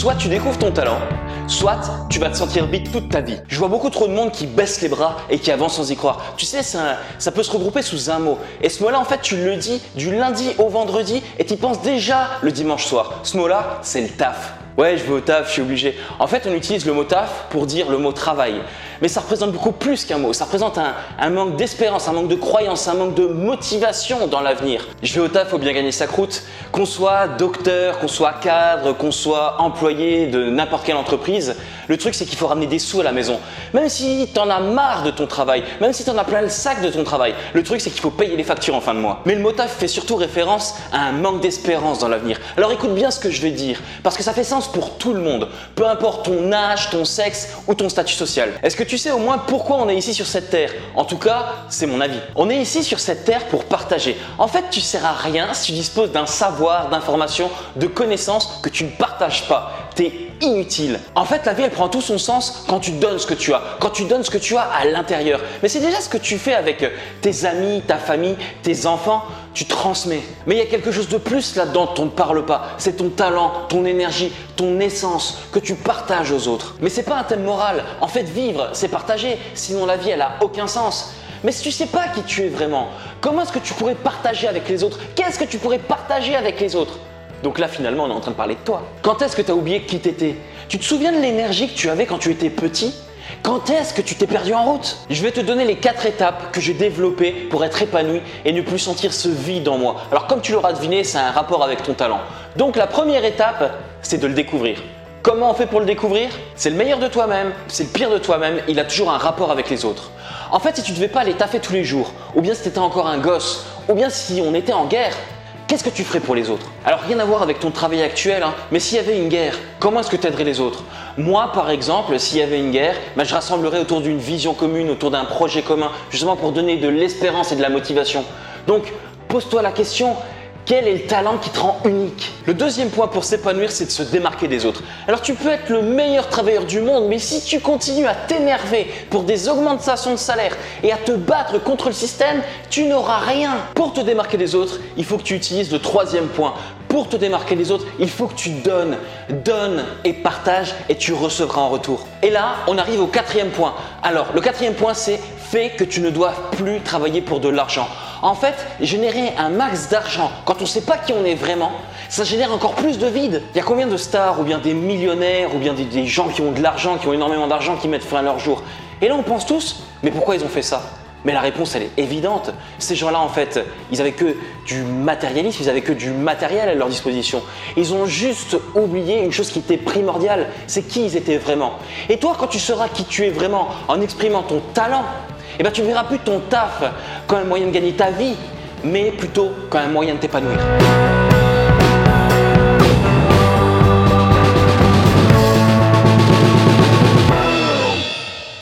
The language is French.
soit tu découvres ton talent, soit tu vas te sentir vite toute ta vie. Je vois beaucoup trop de monde qui baisse les bras et qui avance sans y croire. Tu sais, ça, ça peut se regrouper sous un mot. Et ce mot-là, en fait, tu le dis du lundi au vendredi et tu penses déjà le dimanche soir. Ce mot-là, c'est le taf. Ouais, je vais au taf, je suis obligé. En fait, on utilise le mot taf pour dire le mot travail. Mais ça représente beaucoup plus qu'un mot. Ça représente un, manque d'espérance, un manque de croyance, un manque de motivation dans l'avenir. Je vais au taf, faut bien gagner sa croûte. Qu'on soit docteur, qu'on soit cadre, qu'on soit employé de n'importe quelle entreprise, le truc c'est qu'il faut ramener des sous à la maison. Même si tu en as marre de ton travail, même si tu en as plein le sac de ton travail, le truc c'est qu'il faut payer les factures en fin de mois. Mais le mot taf fait surtout référence à un manque d'espérance dans l'avenir. Alors écoute bien ce que je vais dire, parce que ça fait sens pour tout le monde, peu importe ton âge, ton sexe ou ton statut social. Est-ce que tu sais au moins pourquoi on est ici sur cette terre? En tout cas, c'est mon avis. On est ici sur cette terre pour partager. En fait, tu sers à rien si tu disposes d'un savoir, d'informations, de connaissances que tu ne partages pas. T'es inutile. En fait, la vie, elle prend tout son sens quand tu donnes ce que tu as, quand tu donnes ce que tu as à l'intérieur. Mais c'est déjà ce que tu fais avec euh, tes amis, ta famille, tes enfants. Tu transmets. Mais il y a quelque chose de plus là-dedans dont on ne parle pas. C'est ton talent, ton énergie, ton essence que tu partages aux autres. Mais c'est pas un thème moral. En fait, vivre, c'est partager. Sinon, la vie, elle a aucun sens. Mais si tu sais pas qui tu es vraiment, comment est-ce que tu pourrais partager avec les autres? Qu'est-ce que tu pourrais partager avec les autres? Donc là, finalement, on est en train de parler de toi. Quand est-ce que tu as oublié qui t'étais? Tu te souviens de l'énergie que tu avais quand tu étais petit? Quand est-ce que tu t'es perdu en route? Je vais te donner les quatre étapes que j'ai développées pour être épanoui et ne plus sentir ce vide en moi. Alors comme tu l'auras deviné, c'est un rapport avec ton talent. Donc la première étape, c'est de le découvrir. Comment on fait pour le découvrir? C'est le meilleur de toi-même, c'est le pire de toi-même, il a toujours un rapport avec les autres. En fait, si tu ne devais pas aller taffer tous les jours, ou bien si tu étais encore un gosse, ou bien si on était en guerre, qu'est-ce que tu ferais pour les autres? Alors rien à voir avec ton travail actuel, hein, mais s'il y avait une guerre, comment est-ce que tu aiderais les autres? Moi par exemple, s'il y avait une guerre, ben, je rassemblerais autour d'une vision commune, autour d'un projet commun, justement pour donner de l'espérance et de la motivation. Donc pose-toi la question, quel est le talent qui te rend unique Le deuxième point pour s'épanouir, c'est de se démarquer des autres. Alors tu peux être le meilleur travailleur du monde, mais si tu continues à t'énerver pour des augmentations de salaire et à te battre contre le système, tu n'auras rien. Pour te démarquer des autres, il faut que tu utilises le troisième point. Pour te démarquer des autres, il faut que tu donnes, donnes et partages et tu recevras en retour. Et là, on arrive au quatrième point. Alors, le quatrième point, c'est fait que tu ne dois plus travailler pour de l'argent. En fait, générer un max d'argent quand on ne sait pas qui on est vraiment, ça génère encore plus de vide. Il y a combien de stars ou bien des millionnaires ou bien des, gens qui ont de l'argent, qui ont énormément d'argent, qui mettent fin à leur jour? Et là, on pense tous, mais pourquoi ils ont fait ça? Mais la réponse, elle est évidente. Ces gens-là, en fait, ils avaient que du matérialisme, ils avaient que du matériel à leur disposition. Ils ont juste oublié une chose qui était primordiale, c'est qui ils étaient vraiment. Et toi, quand tu sauras qui tu es vraiment en exprimant ton talent, eh ben, tu ne verras plus ton taf comme un moyen de gagner ta vie, mais plutôt comme un moyen de t'épanouir.